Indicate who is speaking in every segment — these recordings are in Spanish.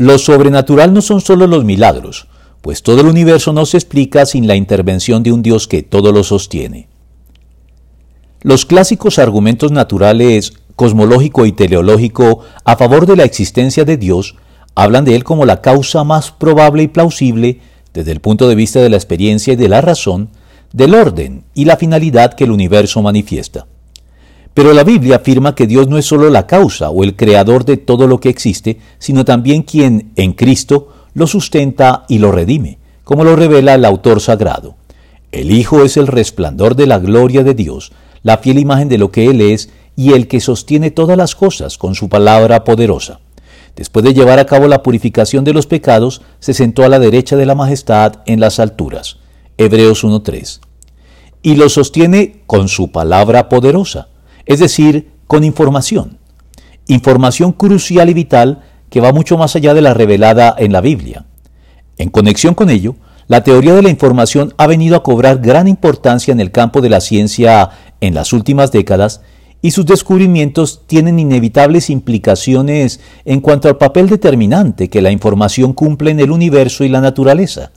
Speaker 1: Lo sobrenatural no son solo los milagros, pues todo el universo no se explica sin la intervención de un Dios que todo lo sostiene. Los clásicos argumentos naturales cosmológico y teleológico a favor de la existencia de Dios hablan de él como la causa más probable y plausible, desde el punto de vista de la experiencia y de la razón, del orden y la finalidad que el universo manifiesta. Pero la Biblia afirma que Dios no es sólo la causa o el creador de todo lo que existe, sino también quien, en Cristo, lo sustenta y lo redime, como lo revela el autor sagrado. El Hijo es el resplandor de la gloria de Dios, la fiel imagen de lo que Él es y el que sostiene todas las cosas con su palabra poderosa. Después de llevar a cabo la purificación de los pecados, se sentó a la derecha de la majestad en las alturas. Hebreos 1.3. Y lo sostiene con su palabra poderosa, es decir, con información. Información crucial y vital que va mucho más allá de la revelada en la Biblia. En conexión con ello, la teoría de la información ha venido a cobrar gran importancia en el campo de la ciencia en las últimas décadas y sus descubrimientos tienen inevitables implicaciones en cuanto al papel determinante que la información cumple en el universo y la naturaleza,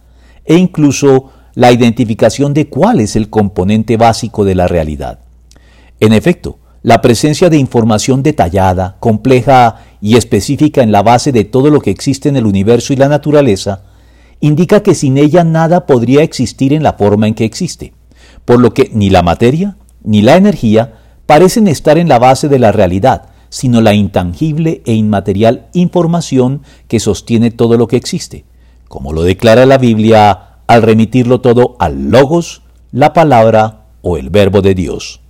Speaker 1: e incluso la identificación de cuál es el componente básico de la realidad. En efecto, la presencia de información detallada, compleja y específica en la base de todo lo que existe en el universo y la naturaleza, indica que sin ella nada podría existir en la forma en que existe, por lo que ni la materia ni la energía parecen estar en la base de la realidad, sino la intangible e inmaterial información que sostiene todo lo que existe, como lo declara la Biblia al remitirlo todo al logos, la palabra o el verbo de Dios.